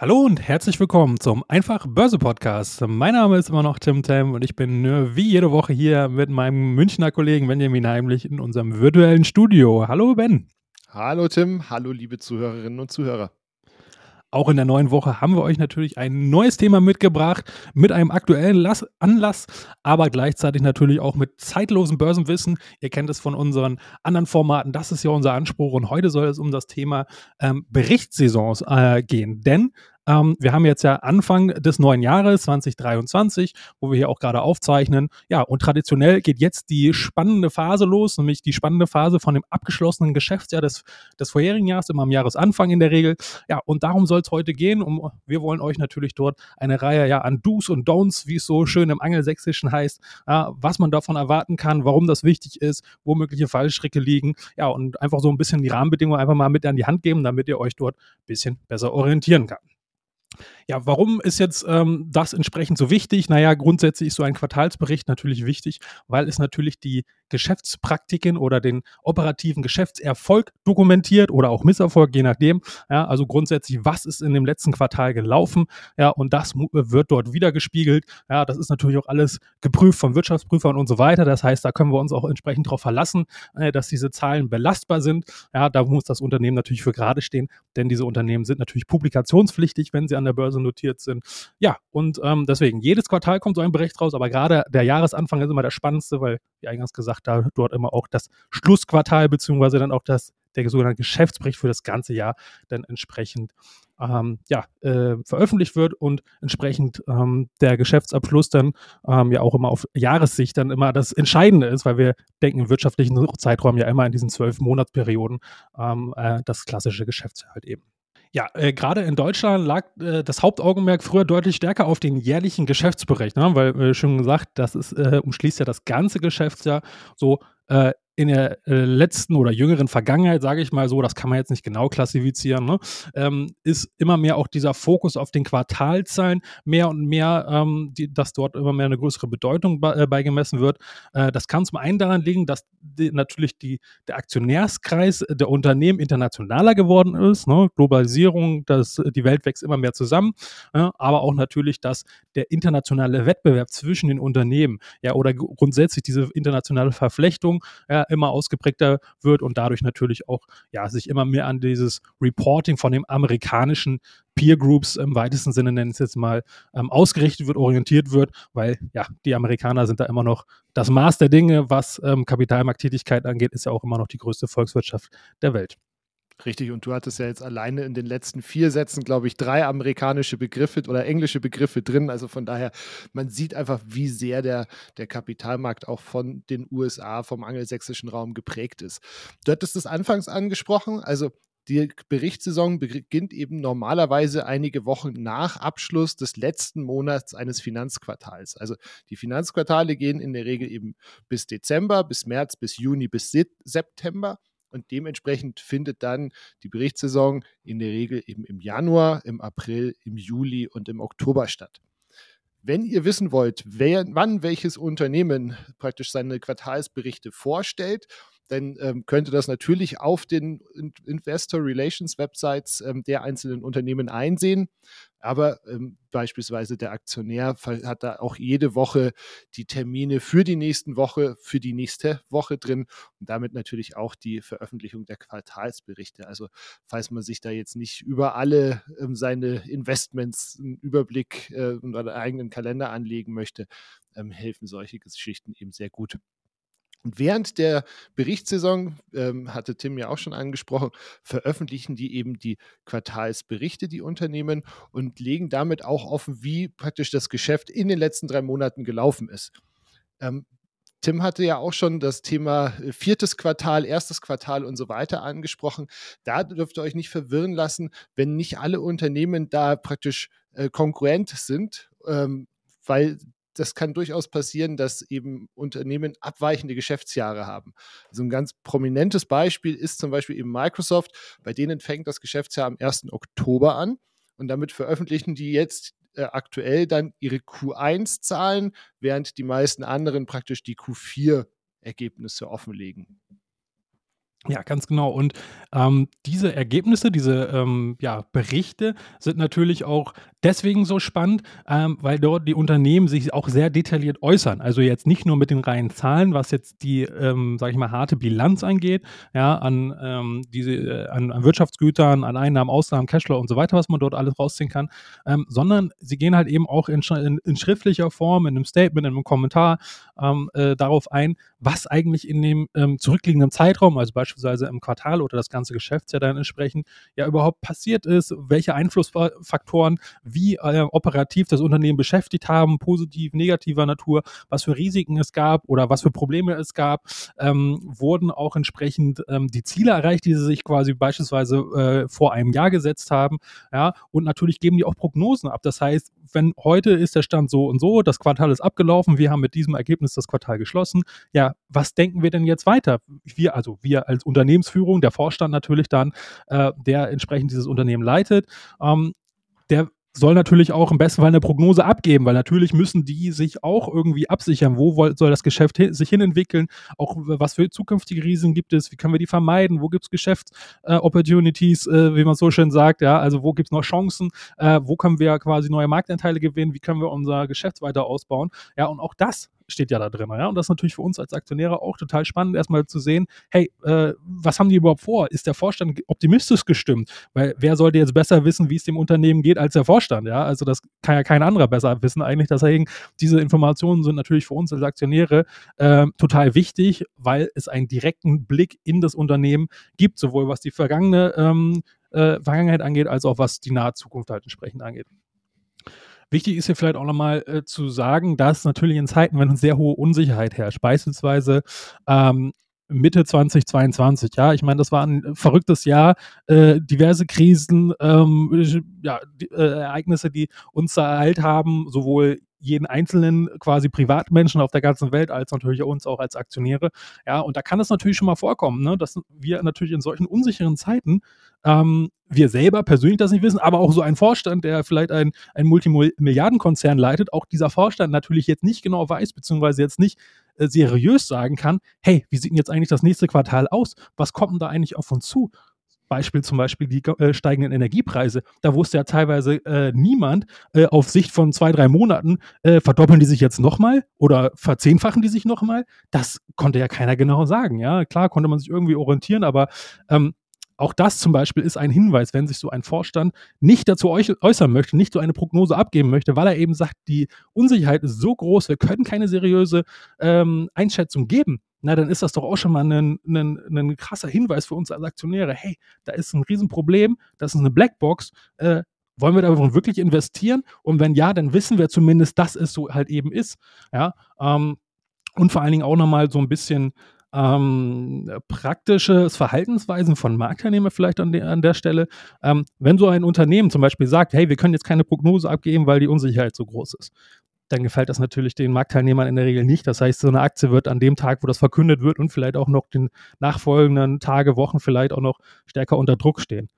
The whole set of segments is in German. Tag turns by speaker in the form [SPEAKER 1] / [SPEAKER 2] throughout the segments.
[SPEAKER 1] Hallo und herzlich willkommen zum Einfach Börse Podcast. Mein Name ist immer noch Tim Tam und ich bin äh, wie jede Woche hier mit meinem Münchner Kollegen Benjamin Heimlich in unserem virtuellen Studio. Hallo Ben.
[SPEAKER 2] Hallo Tim, hallo liebe Zuhörerinnen und Zuhörer.
[SPEAKER 1] Auch in der neuen Woche haben wir euch natürlich ein neues Thema mitgebracht mit einem aktuellen Anlass, aber gleichzeitig natürlich auch mit zeitlosem Börsenwissen. Ihr kennt es von unseren anderen Formaten, das ist ja unser Anspruch und heute soll es um das Thema ähm, Berichtssaisons äh, gehen. Denn ähm, wir haben jetzt ja Anfang des neuen Jahres 2023, wo wir hier auch gerade aufzeichnen. Ja, und traditionell geht jetzt die spannende Phase los, nämlich die spannende Phase von dem abgeschlossenen Geschäftsjahr des, des vorherigen Jahres, immer am Jahresanfang in der Regel. Ja, und darum soll es heute gehen. Um, wir wollen euch natürlich dort eine Reihe ja, an Do's und Don'ts, wie es so schön im Angelsächsischen heißt, ja, was man davon erwarten kann, warum das wichtig ist, wo mögliche Fallstricke liegen. Ja, und einfach so ein bisschen die Rahmenbedingungen einfach mal mit an die Hand geben, damit ihr euch dort ein bisschen besser orientieren kann. Ja, warum ist jetzt ähm, das entsprechend so wichtig? Naja, grundsätzlich ist so ein Quartalsbericht natürlich wichtig, weil es natürlich die Geschäftspraktiken oder den operativen Geschäftserfolg dokumentiert oder auch Misserfolg, je nachdem. Ja, also grundsätzlich, was ist in dem letzten Quartal gelaufen? Ja, und das wird dort wiedergespiegelt. Ja, das ist natürlich auch alles geprüft von Wirtschaftsprüfern und so weiter. Das heißt, da können wir uns auch entsprechend darauf verlassen, äh, dass diese Zahlen belastbar sind. Ja, da muss das Unternehmen natürlich für gerade stehen, denn diese Unternehmen sind natürlich publikationspflichtig, wenn sie an der Börse notiert sind. Ja, und ähm, deswegen, jedes Quartal kommt so ein Bericht raus, aber gerade der Jahresanfang ist immer der spannendste, weil, wie eingangs gesagt, macht da dort immer auch das Schlussquartal beziehungsweise dann auch das, der sogenannte Geschäftsbericht für das ganze Jahr dann entsprechend ähm, ja, äh, veröffentlicht wird und entsprechend ähm, der Geschäftsabschluss dann ähm, ja auch immer auf Jahressicht dann immer das Entscheidende ist, weil wir denken im wirtschaftlichen Zeitraum ja immer in diesen zwölf Monatsperioden ähm, äh, das klassische Geschäftsjahr halt eben. Ja, äh, gerade in Deutschland lag äh, das Hauptaugenmerk früher deutlich stärker auf den jährlichen Geschäftsbericht, ne? weil äh, schon gesagt, das ist, äh, umschließt ja das ganze Geschäftsjahr. So äh, in der äh, letzten oder jüngeren Vergangenheit, sage ich mal so, das kann man jetzt nicht genau klassifizieren, ne, ähm, ist immer mehr auch dieser Fokus auf den Quartalzahlen mehr und mehr, ähm, die, dass dort immer mehr eine größere Bedeutung be äh, beigemessen wird. Äh, das kann zum einen daran liegen, dass die, natürlich die, der Aktionärskreis der Unternehmen internationaler geworden ist. Ne, Globalisierung, das, die Welt wächst immer mehr zusammen, ja, aber auch natürlich, dass der internationale Wettbewerb zwischen den Unternehmen ja, oder grundsätzlich diese internationale Verflechtung ja, immer ausgeprägter wird und dadurch natürlich auch ja, sich immer mehr an dieses Reporting von den amerikanischen Peer Groups im weitesten Sinne, nennen es jetzt mal, ähm, ausgerichtet wird, orientiert wird, weil ja, die Amerikaner sind da immer noch das Maß der Dinge, was ähm, Kapitalmarkttätigkeit angeht, ist ja auch immer noch die größte Volkswirtschaft der Welt.
[SPEAKER 2] Richtig, und du hattest ja jetzt alleine in den letzten vier Sätzen, glaube ich, drei amerikanische Begriffe oder englische Begriffe drin. Also von daher, man sieht einfach, wie sehr der, der Kapitalmarkt auch von den USA, vom angelsächsischen Raum geprägt ist. Du hattest es anfangs angesprochen, also die Berichtssaison beginnt eben normalerweise einige Wochen nach Abschluss des letzten Monats eines Finanzquartals. Also die Finanzquartale gehen in der Regel eben bis Dezember, bis März, bis Juni, bis September. Und dementsprechend findet dann die Berichtssaison in der Regel eben im Januar, im April, im Juli und im Oktober statt. Wenn ihr wissen wollt, wer, wann welches Unternehmen praktisch seine Quartalsberichte vorstellt, dann ähm, könnte das natürlich auf den Investor Relations Websites ähm, der einzelnen Unternehmen einsehen. Aber ähm, beispielsweise der Aktionär hat da auch jede Woche die Termine für die nächsten Woche, für die nächste Woche drin und damit natürlich auch die Veröffentlichung der Quartalsberichte. Also falls man sich da jetzt nicht über alle ähm, seine Investments einen Überblick äh, und einen eigenen Kalender anlegen möchte, ähm, helfen solche Geschichten eben sehr gut. Und während der Berichtssaison, ähm, hatte Tim ja auch schon angesprochen, veröffentlichen die eben die Quartalsberichte, die Unternehmen, und legen damit auch offen, wie praktisch das Geschäft in den letzten drei Monaten gelaufen ist. Ähm, Tim hatte ja auch schon das Thema äh, viertes Quartal, erstes Quartal und so weiter angesprochen. Da dürft ihr euch nicht verwirren lassen, wenn nicht alle Unternehmen da praktisch äh, konkurrent sind, ähm, weil das kann durchaus passieren, dass eben Unternehmen abweichende Geschäftsjahre haben. Also ein ganz prominentes Beispiel ist zum Beispiel eben Microsoft. Bei denen fängt das Geschäftsjahr am 1. Oktober an und damit veröffentlichen die jetzt äh, aktuell dann ihre Q1-Zahlen, während die meisten anderen praktisch die Q4-Ergebnisse offenlegen.
[SPEAKER 1] Ja, ganz genau. Und ähm, diese Ergebnisse, diese ähm, ja, Berichte sind natürlich auch deswegen so spannend, ähm, weil dort die Unternehmen sich auch sehr detailliert äußern. Also jetzt nicht nur mit den reinen Zahlen, was jetzt die, ähm, sage ich mal, harte Bilanz angeht, ja, an, ähm, diese, äh, an, an, Wirtschaftsgütern, an Einnahmen, Ausnahmen, Cashflow und so weiter, was man dort alles rausziehen kann, ähm, sondern sie gehen halt eben auch in, in, in, schriftlicher Form, in einem Statement, in einem Kommentar äh, darauf ein, was eigentlich in dem zurückliegenden Zeitraum, also beispielsweise beispielsweise im Quartal oder das ganze Geschäftsjahr dann entsprechend ja überhaupt passiert ist, welche Einflussfaktoren wie äh, operativ das Unternehmen beschäftigt haben, positiv, negativer Natur, was für Risiken es gab oder was für Probleme es gab, ähm, wurden auch entsprechend ähm, die Ziele erreicht, die sie sich quasi beispielsweise äh, vor einem Jahr gesetzt haben. Ja, und natürlich geben die auch Prognosen ab. Das heißt, wenn heute ist der Stand so und so, das Quartal ist abgelaufen, wir haben mit diesem Ergebnis das Quartal geschlossen. Ja, was denken wir denn jetzt weiter? Wir, also wir als Unternehmensführung, der Vorstand natürlich dann, äh, der entsprechend dieses Unternehmen leitet, ähm, der soll natürlich auch im besten Fall eine Prognose abgeben, weil natürlich müssen die sich auch irgendwie absichern, wo soll das Geschäft hin, sich hinentwickeln, auch was für zukünftige Risiken gibt es, wie können wir die vermeiden, wo gibt es Geschäftsopportunities, äh, äh, wie man so schön sagt, ja, also wo gibt es noch Chancen, äh, wo können wir quasi neue Marktanteile gewinnen, wie können wir unser Geschäft weiter ausbauen, ja, und auch das steht ja da drin. Ja? Und das ist natürlich für uns als Aktionäre auch total spannend, erstmal zu sehen, hey, äh, was haben die überhaupt vor? Ist der Vorstand optimistisch gestimmt? Weil wer sollte jetzt besser wissen, wie es dem Unternehmen geht, als der Vorstand? Ja, also das kann ja kein anderer besser wissen eigentlich. Deswegen, diese Informationen sind natürlich für uns als Aktionäre äh, total wichtig, weil es einen direkten Blick in das Unternehmen gibt, sowohl was die vergangene ähm, äh, Vergangenheit angeht, als auch was die nahe Zukunft halt entsprechend angeht. Wichtig ist hier vielleicht auch nochmal äh, zu sagen, dass natürlich in Zeiten, wenn sehr hohe Unsicherheit herrscht, beispielsweise ähm, Mitte 2022. Ja, ich meine, das war ein verrücktes Jahr, äh, diverse Krisen, ähm, ja, die, äh, Ereignisse, die uns ereilt haben, sowohl jeden einzelnen quasi Privatmenschen auf der ganzen Welt, als natürlich uns auch als Aktionäre. Ja, und da kann es natürlich schon mal vorkommen, ne, dass wir natürlich in solchen unsicheren Zeiten ähm, wir selber persönlich das nicht wissen, aber auch so ein Vorstand, der vielleicht ein, ein Multimilliardenkonzern leitet, auch dieser Vorstand natürlich jetzt nicht genau weiß, beziehungsweise jetzt nicht äh, seriös sagen kann, hey, wie sieht denn jetzt eigentlich das nächste Quartal aus? Was kommt denn da eigentlich auf uns zu? Beispiel zum Beispiel die äh, steigenden Energiepreise. Da wusste ja teilweise äh, niemand äh, auf Sicht von zwei, drei Monaten, äh, verdoppeln die sich jetzt nochmal oder verzehnfachen die sich nochmal? Das konnte ja keiner genau sagen. Ja, klar konnte man sich irgendwie orientieren, aber ähm, auch das zum Beispiel ist ein Hinweis, wenn sich so ein Vorstand nicht dazu äußern möchte, nicht so eine Prognose abgeben möchte, weil er eben sagt, die Unsicherheit ist so groß, wir können keine seriöse ähm, Einschätzung geben. Na, dann ist das doch auch schon mal ein, ein, ein krasser Hinweis für uns als Aktionäre. Hey, da ist ein Riesenproblem, das ist eine Blackbox. Äh, wollen wir da wirklich investieren? Und wenn ja, dann wissen wir zumindest, dass es so halt eben ist. Ja, ähm, und vor allen Dingen auch nochmal so ein bisschen ähm, praktisches Verhaltensweisen von Marktteilnehmern vielleicht an, de an der Stelle. Ähm, wenn so ein Unternehmen zum Beispiel sagt, hey, wir können jetzt keine Prognose abgeben, weil die Unsicherheit so groß ist, dann gefällt das natürlich den Marktteilnehmern in der Regel nicht. Das heißt, so eine Aktie wird an dem Tag, wo das verkündet wird und vielleicht auch noch den nachfolgenden Tage, Wochen vielleicht auch noch stärker unter Druck stehen.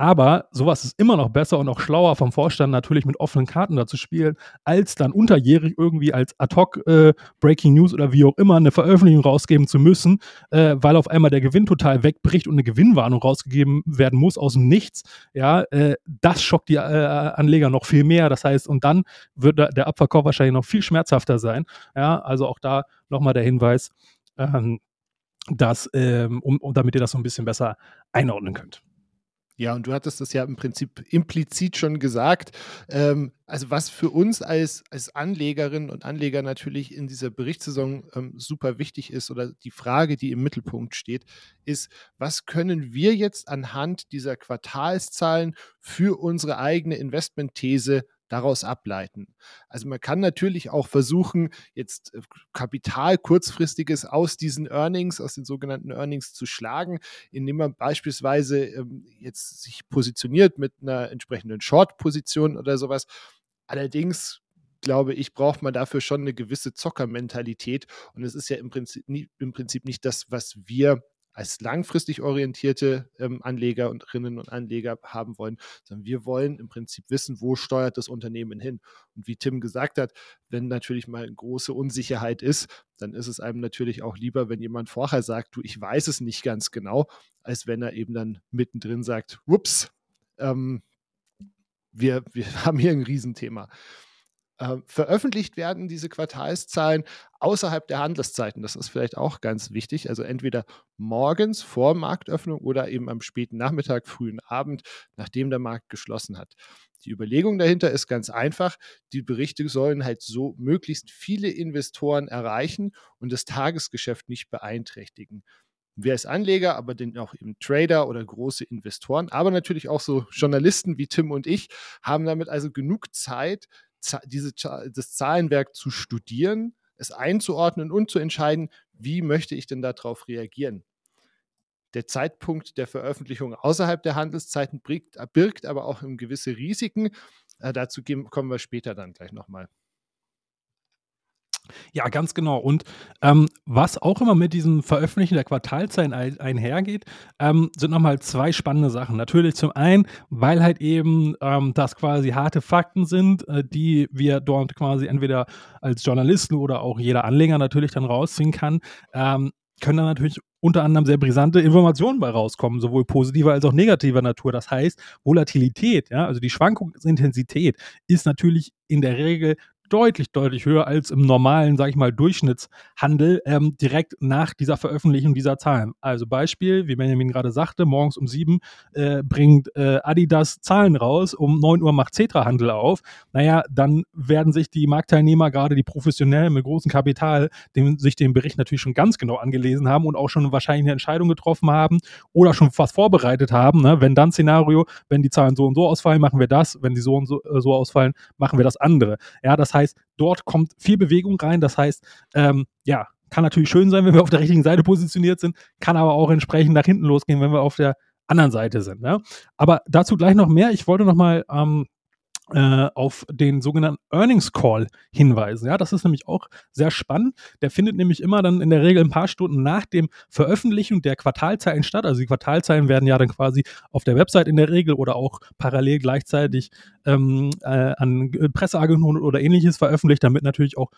[SPEAKER 1] Aber sowas ist immer noch besser und auch schlauer vom Vorstand natürlich mit offenen Karten dazu spielen, als dann unterjährig irgendwie als Ad-Hoc äh, Breaking News oder wie auch immer eine Veröffentlichung rausgeben zu müssen, äh, weil auf einmal der Gewinn total wegbricht und eine Gewinnwarnung rausgegeben werden muss aus dem Nichts. Ja, äh, das schockt die äh, Anleger noch viel mehr. Das heißt, und dann wird der Abverkauf wahrscheinlich noch viel schmerzhafter sein. Ja, also auch da nochmal der Hinweis, ähm, dass, ähm, um, um, damit ihr das so ein bisschen besser einordnen könnt.
[SPEAKER 2] Ja, und du hattest das ja im Prinzip implizit schon gesagt. Ähm, also was für uns als, als Anlegerinnen und Anleger natürlich in dieser Berichtssaison ähm, super wichtig ist oder die Frage, die im Mittelpunkt steht, ist, was können wir jetzt anhand dieser Quartalszahlen für unsere eigene Investmentthese daraus ableiten. Also man kann natürlich auch versuchen, jetzt äh, Kapital kurzfristiges aus diesen Earnings, aus den sogenannten Earnings zu schlagen, indem man beispielsweise ähm, jetzt sich positioniert mit einer entsprechenden Short-Position oder sowas. Allerdings glaube ich, braucht man dafür schon eine gewisse Zockermentalität. Und es ist ja im Prinzip, im Prinzip nicht das, was wir als langfristig orientierte ähm, Anlegerinnen und Anleger haben wollen, sondern wir wollen im Prinzip wissen, wo steuert das Unternehmen hin. Und wie Tim gesagt hat, wenn natürlich mal eine große Unsicherheit ist, dann ist es einem natürlich auch lieber, wenn jemand vorher sagt, du, ich weiß es nicht ganz genau, als wenn er eben dann mittendrin sagt, ups, ähm, wir, wir haben hier ein Riesenthema. Äh, veröffentlicht werden diese Quartalszahlen außerhalb der Handelszeiten. Das ist vielleicht auch ganz wichtig. Also entweder morgens vor Marktöffnung oder eben am späten Nachmittag, frühen Abend, nachdem der Markt geschlossen hat. Die Überlegung dahinter ist ganz einfach. Die Berichte sollen halt so möglichst viele Investoren erreichen und das Tagesgeschäft nicht beeinträchtigen wir als Anleger, aber den auch eben Trader oder große Investoren, aber natürlich auch so Journalisten wie Tim und ich, haben damit also genug Zeit, diese, das Zahlenwerk zu studieren, es einzuordnen und zu entscheiden, wie möchte ich denn darauf reagieren. Der Zeitpunkt der Veröffentlichung außerhalb der Handelszeiten birgt, birgt aber auch gewisse Risiken. Äh, dazu kommen wir später dann gleich nochmal.
[SPEAKER 1] Ja, ganz genau. Und ähm, was auch immer mit diesem Veröffentlichen der Quartalzahlen ein, einhergeht, ähm, sind nochmal zwei spannende Sachen. Natürlich zum einen, weil halt eben ähm, das quasi harte Fakten sind, äh, die wir dort quasi entweder als Journalisten oder auch jeder Anleger natürlich dann rausziehen kann. Ähm, können da natürlich unter anderem sehr brisante Informationen bei rauskommen, sowohl positiver als auch negativer Natur. Das heißt, Volatilität, ja, also die Schwankungsintensität ist natürlich in der Regel deutlich, deutlich höher als im normalen, sage ich mal, Durchschnittshandel ähm, direkt nach dieser Veröffentlichung dieser Zahlen. Also Beispiel, wie Benjamin gerade sagte, morgens um sieben äh, bringt äh, Adidas Zahlen raus, um neun Uhr macht Cetra Handel auf. Naja, dann werden sich die Marktteilnehmer, gerade die Professionellen mit großem Kapital, dem, sich den Bericht natürlich schon ganz genau angelesen haben und auch schon wahrscheinlich eine Entscheidung getroffen haben oder schon was vorbereitet haben. Ne? Wenn dann Szenario, wenn die Zahlen so und so ausfallen, machen wir das, wenn die so und so, äh, so ausfallen, machen wir das andere. Ja, das heißt, heißt, dort kommt viel Bewegung rein. Das heißt, ähm, ja, kann natürlich schön sein, wenn wir auf der richtigen Seite positioniert sind, kann aber auch entsprechend nach hinten losgehen, wenn wir auf der anderen Seite sind. Ne? Aber dazu gleich noch mehr. Ich wollte noch mal ähm, äh, auf den sogenannten Earnings Call hinweisen. Ja, das ist nämlich auch sehr spannend. Der findet nämlich immer dann in der Regel ein paar Stunden nach dem Veröffentlichung der Quartalzahlen statt. Also die Quartalzahlen werden ja dann quasi auf der Website in der Regel oder auch parallel gleichzeitig ähm, äh, an Presseagenturen oder ähnliches veröffentlicht, damit natürlich auch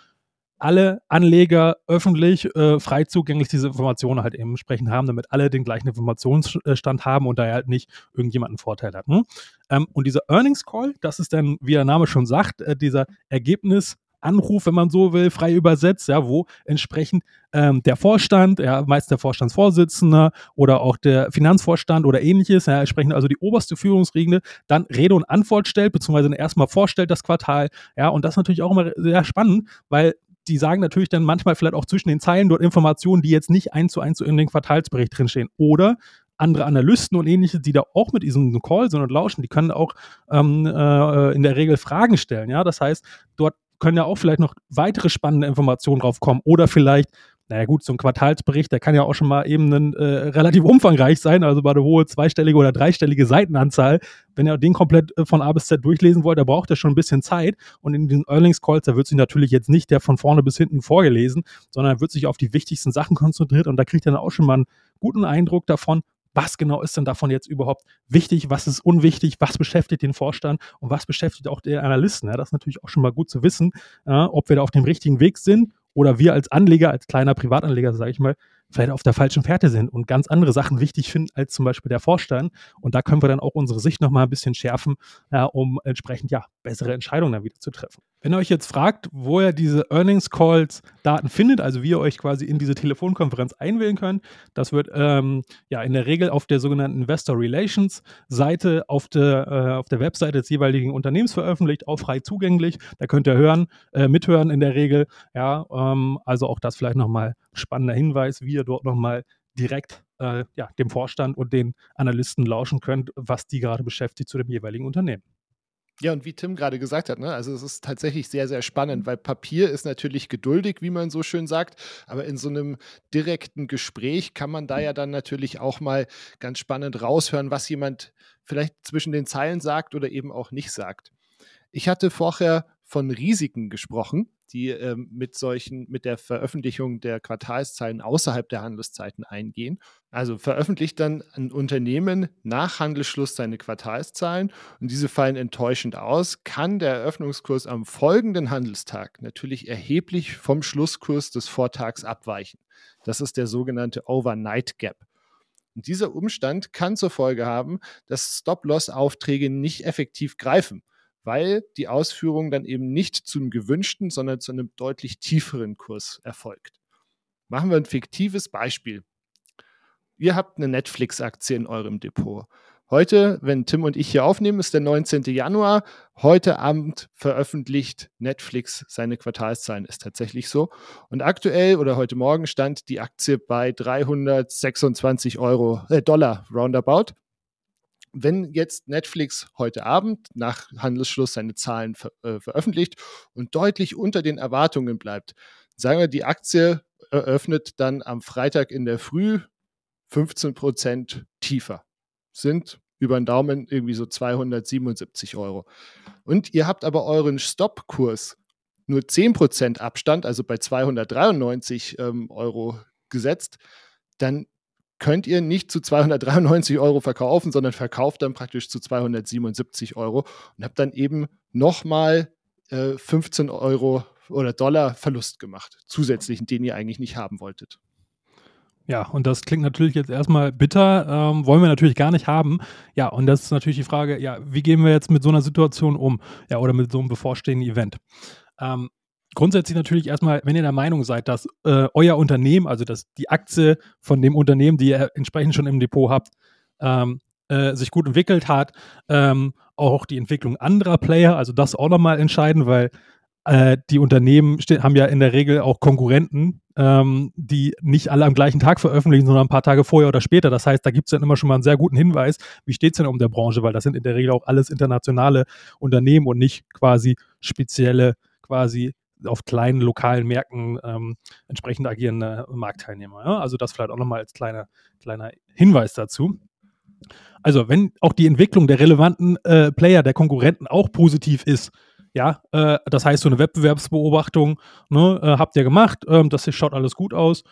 [SPEAKER 1] alle Anleger öffentlich äh, frei zugänglich diese Informationen halt eben entsprechend haben, damit alle den gleichen Informationsstand haben und da halt nicht irgendjemand einen Vorteil hat. Hm? Ähm, und dieser Earnings Call, das ist dann, wie der Name schon sagt, äh, dieser Ergebnis Anruf, wenn man so will, frei übersetzt, ja, wo entsprechend ähm, der Vorstand, ja, meist der Vorstandsvorsitzende oder auch der Finanzvorstand oder ähnliches, ja, entsprechend also die oberste Führungsriegende, dann Rede und Antwort stellt, beziehungsweise erstmal vorstellt das Quartal, ja, und das natürlich auch immer sehr spannend, weil die sagen natürlich dann manchmal vielleicht auch zwischen den Zeilen dort Informationen, die jetzt nicht eins zu eins in den Quartalsbericht drinstehen. Oder andere Analysten und ähnliche, die da auch mit diesem Call sind und lauschen, die können auch ähm, äh, in der Regel Fragen stellen. Ja, das heißt, dort können ja auch vielleicht noch weitere spannende Informationen drauf kommen oder vielleicht naja gut, so ein Quartalsbericht, der kann ja auch schon mal eben ein, äh, relativ umfangreich sein, also bei der hohe zweistellige oder dreistellige Seitenanzahl. Wenn ihr den komplett äh, von A bis Z durchlesen wollt, da braucht ihr schon ein bisschen Zeit. Und in diesen Earnings Calls, da wird sich natürlich jetzt nicht der von vorne bis hinten vorgelesen, sondern wird sich auf die wichtigsten Sachen konzentriert und da kriegt ihr dann auch schon mal einen guten Eindruck davon, was genau ist denn davon jetzt überhaupt wichtig, was ist unwichtig, was beschäftigt den Vorstand und was beschäftigt auch der Analysten. Ja, das ist natürlich auch schon mal gut zu wissen, äh, ob wir da auf dem richtigen Weg sind oder wir als Anleger, als kleiner Privatanleger, sage ich mal, vielleicht auf der falschen Fährte sind und ganz andere Sachen wichtig finden als zum Beispiel der Vorstand. Und da können wir dann auch unsere Sicht nochmal ein bisschen schärfen, ja, um entsprechend ja bessere Entscheidungen dann wieder zu treffen. Wenn ihr euch jetzt fragt, wo ihr diese Earnings Calls Daten findet, also wie ihr euch quasi in diese Telefonkonferenz einwählen könnt, das wird ähm, ja in der Regel auf der sogenannten Investor Relations Seite auf der, äh, auf der Webseite des jeweiligen Unternehmens veröffentlicht, auch frei zugänglich. Da könnt ihr hören, äh, mithören in der Regel. Ja, ähm, also auch das vielleicht nochmal spannender Hinweis, wie ihr dort nochmal direkt äh, ja, dem Vorstand und den Analysten lauschen könnt, was die gerade beschäftigt zu dem jeweiligen Unternehmen.
[SPEAKER 2] Ja, und wie Tim gerade gesagt hat, ne, also es ist tatsächlich sehr, sehr spannend, weil Papier ist natürlich geduldig, wie man so schön sagt, aber in so einem direkten Gespräch kann man da ja dann natürlich auch mal ganz spannend raushören, was jemand vielleicht zwischen den Zeilen sagt oder eben auch nicht sagt. Ich hatte vorher von Risiken gesprochen, die ähm, mit solchen, mit der Veröffentlichung der Quartalszahlen außerhalb der Handelszeiten eingehen. Also veröffentlicht dann ein Unternehmen nach Handelsschluss seine Quartalszahlen und diese fallen enttäuschend aus, kann der Eröffnungskurs am folgenden Handelstag natürlich erheblich vom Schlusskurs des Vortags abweichen. Das ist der sogenannte Overnight Gap. Und dieser Umstand kann zur Folge haben, dass Stop-Loss-Aufträge nicht effektiv greifen weil die Ausführung dann eben nicht zum gewünschten, sondern zu einem deutlich tieferen Kurs erfolgt. Machen wir ein fiktives Beispiel. Ihr habt eine Netflix-Aktie in eurem Depot. Heute, wenn Tim und ich hier aufnehmen, ist der 19. Januar. Heute Abend veröffentlicht Netflix seine Quartalszahlen. Ist tatsächlich so. Und aktuell oder heute Morgen stand die Aktie bei 326 Euro, äh, Dollar roundabout wenn jetzt Netflix heute Abend nach Handelsschluss seine Zahlen ver äh, veröffentlicht und deutlich unter den Erwartungen bleibt, sagen wir, die Aktie eröffnet dann am Freitag in der Früh 15 Prozent tiefer. Sind über den Daumen irgendwie so 277 Euro. Und ihr habt aber euren Stoppkurs nur 10 Prozent Abstand, also bei 293 ähm, Euro gesetzt, dann könnt ihr nicht zu 293 Euro verkaufen, sondern verkauft dann praktisch zu 277 Euro und habt dann eben nochmal äh, 15 Euro oder Dollar Verlust gemacht, zusätzlichen, den ihr eigentlich nicht haben wolltet.
[SPEAKER 1] Ja, und das klingt natürlich jetzt erstmal bitter, ähm, wollen wir natürlich gar nicht haben. Ja, und das ist natürlich die Frage, ja, wie gehen wir jetzt mit so einer Situation um? Ja, oder mit so einem bevorstehenden Event? Ähm, grundsätzlich natürlich erstmal, wenn ihr der Meinung seid, dass äh, euer Unternehmen, also dass die Aktie von dem Unternehmen, die ihr entsprechend schon im Depot habt, ähm, äh, sich gut entwickelt hat, ähm, auch die Entwicklung anderer Player, also das auch nochmal entscheiden, weil äh, die Unternehmen haben ja in der Regel auch Konkurrenten, ähm, die nicht alle am gleichen Tag veröffentlichen, sondern ein paar Tage vorher oder später. Das heißt, da gibt es dann immer schon mal einen sehr guten Hinweis, wie steht es denn um der Branche, weil das sind in der Regel auch alles internationale Unternehmen und nicht quasi spezielle quasi auf kleinen lokalen Märkten ähm, entsprechend agierende Marktteilnehmer. Ja? Also das vielleicht auch nochmal als kleiner, kleiner Hinweis dazu. Also wenn auch die Entwicklung der relevanten äh, Player, der Konkurrenten auch positiv ist, ja, äh, das heißt so eine Wettbewerbsbeobachtung ne, äh, habt ihr gemacht, ähm, das schaut alles gut aus.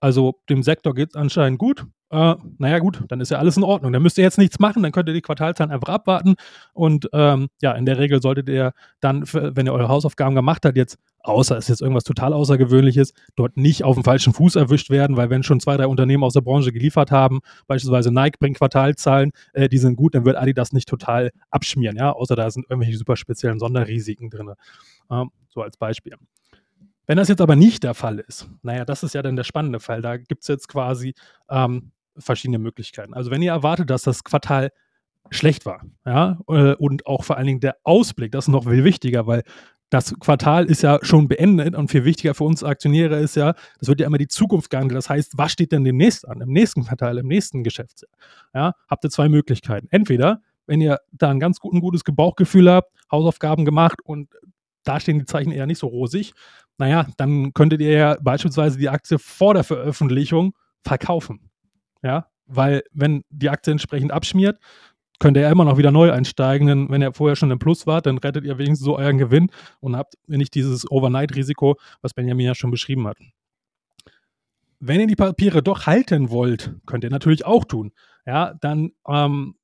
[SPEAKER 1] Also dem Sektor geht es anscheinend gut äh, naja gut, dann ist ja alles in Ordnung. Dann müsst ihr jetzt nichts machen, dann könnt ihr die Quartalzahlen einfach abwarten. Und ähm, ja, in der Regel solltet ihr dann, wenn ihr eure Hausaufgaben gemacht habt, jetzt, außer es ist jetzt irgendwas total Außergewöhnliches, dort nicht auf dem falschen Fuß erwischt werden, weil wenn schon zwei, drei Unternehmen aus der Branche geliefert haben, beispielsweise Nike bringt Quartalzahlen, äh, die sind gut, dann wird Adidas nicht total abschmieren, ja, außer da sind irgendwelche super speziellen Sonderrisiken drin. Ähm, so als Beispiel. Wenn das jetzt aber nicht der Fall ist, naja, das ist ja dann der spannende Fall. Da gibt es jetzt quasi ähm, verschiedene Möglichkeiten. Also wenn ihr erwartet, dass das Quartal schlecht war, ja, äh, und auch vor allen Dingen der Ausblick, das ist noch viel wichtiger, weil das Quartal ist ja schon beendet und viel wichtiger für uns Aktionäre ist ja, das wird ja immer die Zukunft gehandelt. Das heißt, was steht denn demnächst an, im nächsten Quartal, im nächsten Geschäftsjahr? Ja, habt ihr zwei Möglichkeiten. Entweder, wenn ihr da ein ganz gut, ein gutes Bauchgefühl habt, Hausaufgaben gemacht und da stehen die Zeichen eher nicht so rosig, naja, dann könntet ihr ja beispielsweise die Aktie vor der Veröffentlichung verkaufen. Ja, weil wenn die Aktie entsprechend abschmiert, könnt ihr ja immer noch wieder neu einsteigen, denn wenn ihr vorher schon im Plus wart, dann rettet ihr wenigstens so euren Gewinn und habt nicht dieses Overnight-Risiko, was Benjamin ja schon beschrieben hat. Wenn ihr die Papiere doch halten wollt, könnt ihr natürlich auch tun. Ja, dann ähm,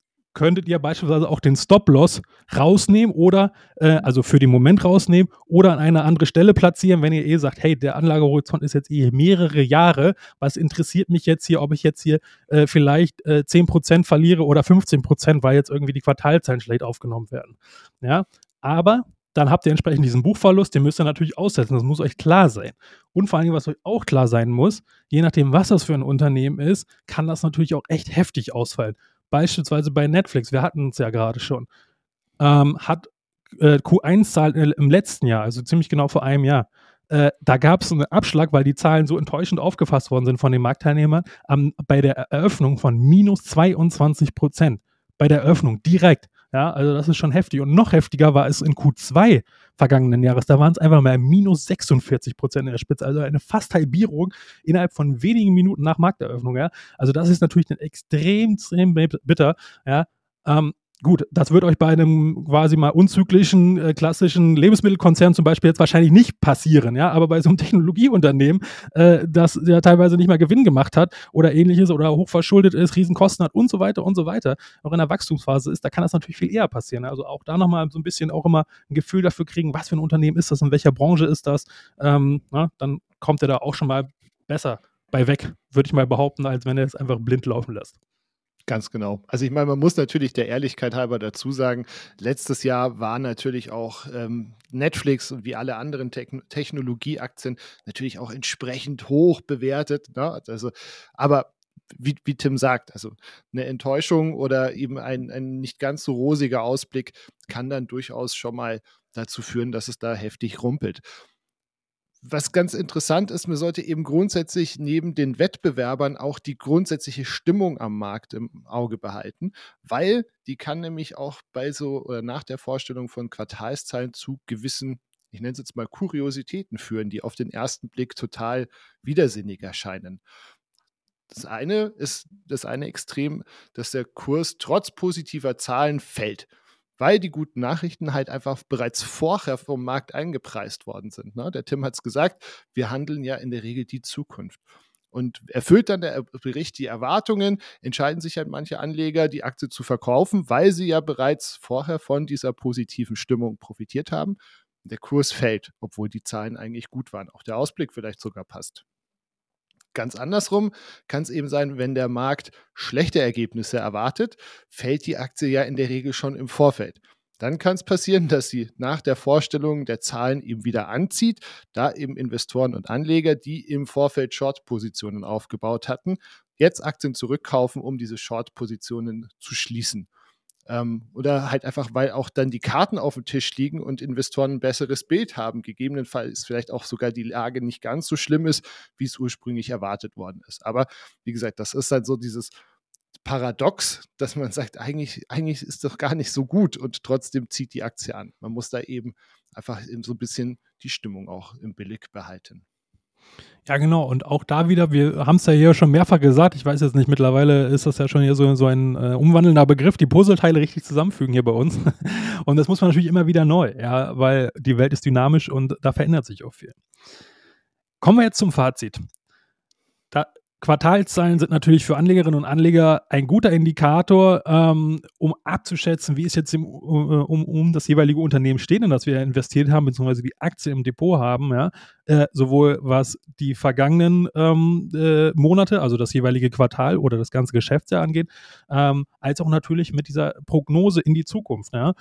[SPEAKER 1] könntet ihr beispielsweise auch den Stop-Loss rausnehmen oder, äh, also für den Moment rausnehmen oder an eine andere Stelle platzieren, wenn ihr eh sagt, hey, der Anlagehorizont ist jetzt eh mehrere Jahre, was interessiert mich jetzt hier, ob ich jetzt hier äh, vielleicht äh, 10% verliere oder 15%, weil jetzt irgendwie die Quartalzahlen schlecht aufgenommen werden. Ja, aber dann habt ihr entsprechend diesen Buchverlust, den müsst ihr natürlich aussetzen. Das muss euch klar sein. Und vor allem, was euch auch klar sein muss, je nachdem, was das für ein Unternehmen ist, kann das natürlich auch echt heftig ausfallen beispielsweise bei Netflix, wir hatten es ja gerade schon, ähm, hat äh, Q1-Zahlen im letzten Jahr, also ziemlich genau vor einem Jahr, äh, da gab es einen Abschlag, weil die Zahlen so enttäuschend aufgefasst worden sind von den Marktteilnehmern, ähm, bei der Eröffnung von minus 22 Prozent. Bei der Eröffnung direkt. Ja, also das ist schon heftig. Und noch heftiger war es in Q2 vergangenen Jahres. Da waren es einfach mal minus 46 Prozent in der Spitze. Also eine fast Halbierung innerhalb von wenigen Minuten nach Markteröffnung. Ja. Also das ist natürlich extrem, extrem bitter. Ja. Ähm, Gut, das wird euch bei einem quasi mal unzyklischen, äh, klassischen Lebensmittelkonzern zum Beispiel jetzt wahrscheinlich nicht passieren, ja, aber bei so einem Technologieunternehmen, äh, das ja teilweise nicht mal Gewinn gemacht hat oder ähnliches oder hochverschuldet ist, Riesenkosten hat und so weiter und so weiter, auch in der Wachstumsphase ist, da kann das natürlich viel eher passieren. Also auch da nochmal so ein bisschen auch immer ein Gefühl dafür kriegen, was für ein Unternehmen ist das, in welcher Branche ist das, ähm, na, dann kommt er da auch schon mal besser bei weg, würde ich mal behaupten, als wenn er es einfach blind laufen lässt.
[SPEAKER 2] Ganz genau. Also ich meine, man muss natürlich der Ehrlichkeit halber dazu sagen, letztes Jahr war natürlich auch ähm, Netflix und wie alle anderen Te Technologieaktien natürlich auch entsprechend hoch bewertet. Ne? Also, aber wie, wie, Tim sagt, also eine Enttäuschung oder eben ein, ein nicht ganz so rosiger Ausblick kann dann durchaus schon mal dazu führen, dass es da heftig rumpelt was ganz interessant ist, man sollte eben grundsätzlich neben den Wettbewerbern auch die grundsätzliche Stimmung am Markt im Auge behalten, weil die kann nämlich auch bei so oder nach der Vorstellung von Quartalszahlen zu gewissen, ich nenne es jetzt mal Kuriositäten führen, die auf den ersten Blick total widersinnig erscheinen. Das eine ist das eine Extrem, dass der Kurs trotz positiver Zahlen fällt weil die guten Nachrichten halt einfach bereits vorher vom Markt eingepreist worden sind. Ne? Der Tim hat es gesagt, wir handeln ja in der Regel die Zukunft. Und erfüllt dann der Bericht die Erwartungen, entscheiden sich halt manche Anleger, die Aktie zu verkaufen, weil sie ja bereits vorher von dieser positiven Stimmung profitiert haben. Der Kurs fällt, obwohl die Zahlen eigentlich gut waren. Auch der Ausblick vielleicht sogar passt. Ganz andersrum kann es eben sein, wenn der Markt schlechte Ergebnisse erwartet, fällt die Aktie ja in der Regel schon im Vorfeld. Dann kann es passieren, dass sie nach der Vorstellung der Zahlen eben wieder anzieht, da eben Investoren und Anleger, die im Vorfeld Short-Positionen aufgebaut hatten, jetzt Aktien zurückkaufen, um diese Short-Positionen zu schließen. Ähm, oder halt einfach, weil auch dann die Karten auf dem Tisch liegen und Investoren ein besseres Bild haben. Gegebenenfalls vielleicht auch sogar die Lage nicht ganz so schlimm ist, wie es ursprünglich erwartet worden ist. Aber wie gesagt, das ist halt so dieses Paradox, dass man sagt, eigentlich, eigentlich ist doch gar nicht so gut und trotzdem zieht die Aktie an. Man muss da eben einfach eben so ein bisschen die Stimmung auch im Billig behalten.
[SPEAKER 1] Ja, genau. Und auch da wieder, wir haben es ja hier schon mehrfach gesagt, ich weiß jetzt nicht, mittlerweile ist das ja schon hier so, so ein äh, umwandelnder Begriff, die Puzzleteile richtig zusammenfügen hier bei uns. und das muss man natürlich immer wieder neu, ja, weil die Welt ist dynamisch und da verändert sich auch viel. Kommen wir jetzt zum Fazit. Da Quartalszahlen sind natürlich für Anlegerinnen und Anleger ein guter Indikator, ähm, um abzuschätzen, wie es jetzt im, um, um, das jeweilige Unternehmen steht, in das wir investiert haben, beziehungsweise die Aktie im Depot haben, ja, äh, sowohl was die vergangenen ähm, äh, Monate, also das jeweilige Quartal oder das ganze Geschäftsjahr angeht, ähm, als auch natürlich mit dieser Prognose in die Zukunft. Ja.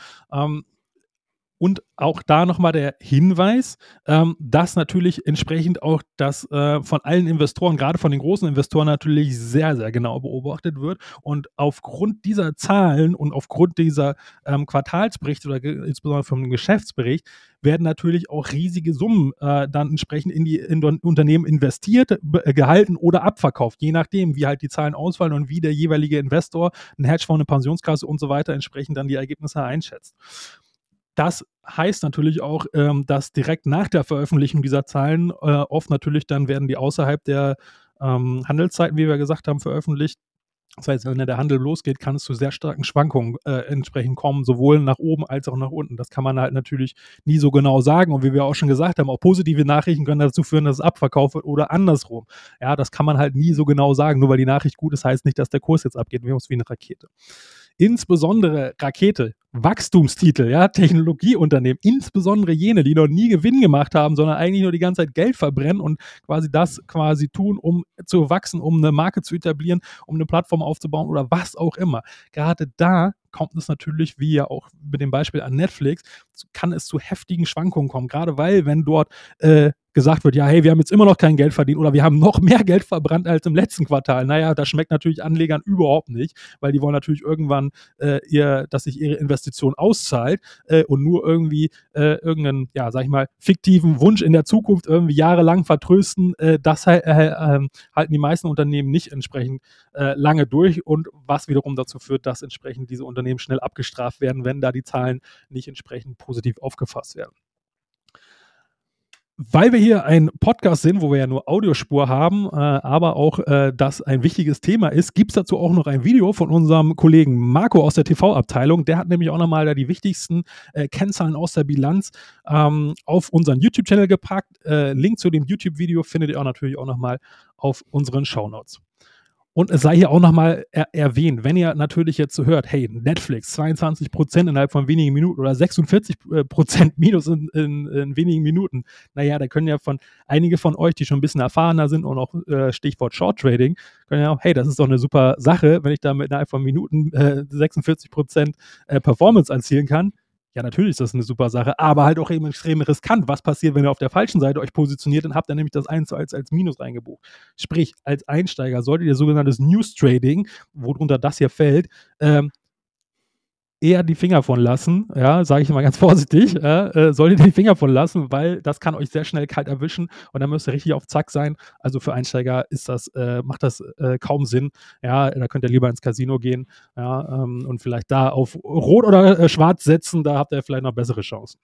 [SPEAKER 1] Und auch da nochmal der Hinweis, ähm, dass natürlich entsprechend auch das äh, von allen Investoren, gerade von den großen Investoren, natürlich sehr, sehr genau beobachtet wird. Und aufgrund dieser Zahlen und aufgrund dieser ähm, Quartalsberichte oder insbesondere vom Geschäftsbericht werden natürlich auch riesige Summen äh, dann entsprechend in die in Unternehmen investiert, äh, gehalten oder abverkauft, je nachdem, wie halt die Zahlen ausfallen und wie der jeweilige Investor, ein Hedgefonds, eine Pensionskasse und so weiter entsprechend dann die Ergebnisse einschätzt. Das heißt natürlich auch, ähm, dass direkt nach der Veröffentlichung dieser Zahlen äh, oft natürlich dann werden die außerhalb der ähm, Handelszeiten, wie wir gesagt haben, veröffentlicht. Das heißt, wenn der Handel losgeht, kann es zu sehr starken Schwankungen äh, entsprechend kommen, sowohl nach oben als auch nach unten. Das kann man halt natürlich nie so genau sagen. Und wie wir auch schon gesagt haben, auch positive Nachrichten können dazu führen, dass es abverkauft wird oder andersrum. Ja, das kann man halt nie so genau sagen. Nur weil die Nachricht gut ist, heißt nicht, dass der Kurs jetzt abgeht. Wir haben es wie eine Rakete insbesondere Rakete, Wachstumstitel, ja, Technologieunternehmen, insbesondere jene, die noch nie Gewinn gemacht haben, sondern eigentlich nur die ganze Zeit Geld verbrennen und quasi das quasi tun, um zu wachsen, um eine Marke zu etablieren, um eine Plattform aufzubauen oder was auch immer. Gerade da kommt es natürlich, wie ja auch mit dem Beispiel an Netflix, kann es zu heftigen Schwankungen kommen. Gerade weil, wenn dort äh, gesagt wird, ja, hey, wir haben jetzt immer noch kein Geld verdient oder wir haben noch mehr Geld verbrannt als im letzten Quartal. Naja, das schmeckt natürlich Anlegern überhaupt nicht, weil die wollen natürlich irgendwann, äh, ihr, dass sich ihre Investition auszahlt äh, und nur irgendwie äh, irgendeinen, ja, sag ich mal, fiktiven Wunsch in der Zukunft irgendwie jahrelang vertrösten. Äh, das äh, ähm, halten die meisten Unternehmen nicht entsprechend äh, lange durch und was wiederum dazu führt, dass entsprechend diese Unternehmen schnell abgestraft werden, wenn da die Zahlen nicht entsprechend positiv aufgefasst werden. Weil wir hier ein Podcast sind, wo wir ja nur Audiospur haben, äh, aber auch äh, das ein wichtiges Thema ist, gibt es dazu auch noch ein Video von unserem Kollegen Marco aus der TV-Abteilung. Der hat nämlich auch nochmal da die wichtigsten äh, Kennzahlen aus der Bilanz ähm, auf unseren YouTube-Channel gepackt. Äh, Link zu dem YouTube-Video findet ihr auch natürlich auch nochmal auf unseren Shownotes. Und es sei hier auch nochmal er erwähnt, wenn ihr natürlich jetzt so hört, hey, Netflix 22 Prozent innerhalb von wenigen Minuten oder 46 äh, Prozent minus in, in, in, wenigen Minuten, naja, da können ja von einige von euch, die schon ein bisschen erfahrener sind und auch äh, Stichwort Short Trading, können ja auch, hey, das ist doch eine super Sache, wenn ich da mit innerhalb von Minuten äh, 46 Prozent äh, Performance erzielen kann ja, natürlich ist das eine super Sache, aber halt auch eben extrem riskant. Was passiert, wenn ihr auf der falschen Seite euch positioniert, dann habt ihr nämlich das 1 zu 1 als Minus reingebucht. Sprich, als Einsteiger solltet ihr sogenanntes News Trading, worunter das hier fällt, ähm, eher die Finger von lassen, ja, sage ich mal ganz vorsichtig, äh, solltet ihr die Finger von lassen, weil das kann euch sehr schnell kalt erwischen und dann müsst ihr richtig auf Zack sein. Also für Einsteiger ist das, äh, macht das äh, kaum Sinn. Ja, da könnt ihr lieber ins Casino gehen, ja, ähm, und vielleicht da auf Rot oder äh, Schwarz setzen, da habt ihr vielleicht noch bessere Chancen.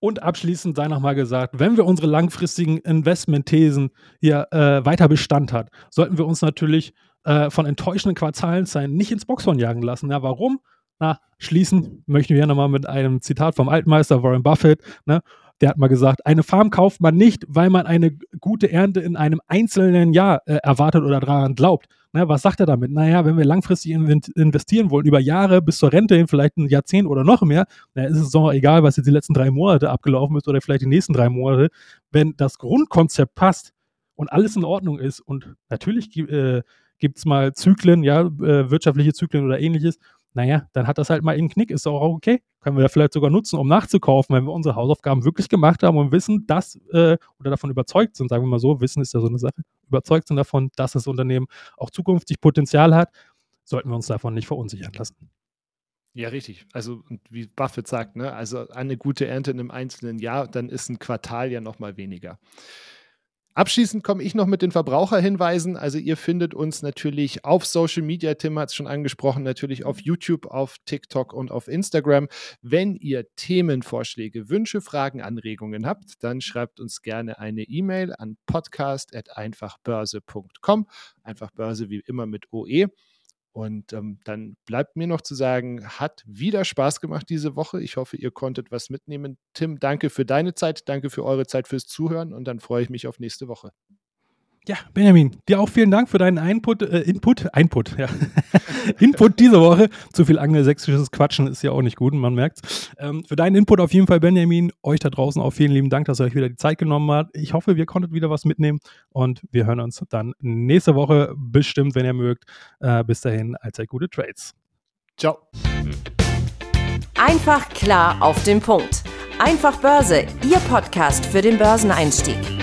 [SPEAKER 1] Und abschließend sei nochmal gesagt, wenn wir unsere langfristigen Investmentthesen hier äh, weiter Bestand hat, sollten wir uns natürlich äh, von enttäuschenden Quartalzahlen nicht ins Boxhorn jagen lassen. Ja, warum? Na, schließen möchten wir ja nochmal mit einem Zitat vom Altmeister Warren Buffett. Ne? Der hat mal gesagt, eine Farm kauft man nicht, weil man eine gute Ernte in einem einzelnen Jahr äh, erwartet oder daran glaubt. Ne, was sagt er damit? Naja, wenn wir langfristig investieren wollen, über Jahre bis zur Rente hin, vielleicht ein Jahrzehnt oder noch mehr, dann ist es doch egal, was jetzt die letzten drei Monate abgelaufen ist oder vielleicht die nächsten drei Monate. Wenn das Grundkonzept passt und alles in Ordnung ist und natürlich äh, gibt es mal Zyklen, ja, äh, wirtschaftliche Zyklen oder ähnliches, naja, dann hat das halt mal einen Knick, ist auch okay. Können wir da vielleicht sogar nutzen, um nachzukaufen, wenn wir unsere Hausaufgaben wirklich gemacht haben und wissen, dass, äh, oder davon überzeugt sind, sagen wir mal so, Wissen ist ja so eine Sache, überzeugt sind davon, dass das Unternehmen auch zukünftig Potenzial hat, sollten wir uns davon nicht verunsichern lassen.
[SPEAKER 2] Ja, richtig. Also, wie Buffett sagt, ne, also eine gute Ernte in einem einzelnen Jahr, dann ist ein Quartal ja nochmal weniger. Abschließend komme ich noch mit den Verbraucherhinweisen. Also ihr findet uns natürlich auf Social Media, Tim hat es schon angesprochen, natürlich auf YouTube, auf TikTok und auf Instagram. Wenn ihr Themenvorschläge, Wünsche, Fragen, Anregungen habt, dann schreibt uns gerne eine E-Mail an podcast.einfachbörse.com. Einfach Börse wie immer mit OE. Und ähm, dann bleibt mir noch zu sagen, hat wieder Spaß gemacht diese Woche. Ich hoffe, ihr konntet was mitnehmen. Tim, danke für deine Zeit, danke für eure Zeit fürs Zuhören und dann freue ich mich auf nächste Woche.
[SPEAKER 1] Ja, Benjamin, dir auch vielen Dank für deinen Input, äh, Input, Input, ja. Input diese Woche. Zu viel angelsächsisches Quatschen ist ja auch nicht gut, man merkt ähm, Für deinen Input auf jeden Fall, Benjamin. Euch da draußen auch vielen lieben Dank, dass ihr euch wieder die Zeit genommen habt. Ich hoffe, wir konntet wieder was mitnehmen und wir hören uns dann nächste Woche bestimmt, wenn ihr mögt. Äh, bis dahin, allzeit gute Trades.
[SPEAKER 2] Ciao.
[SPEAKER 3] Einfach klar auf den Punkt. Einfach Börse, Ihr Podcast für den Börseneinstieg.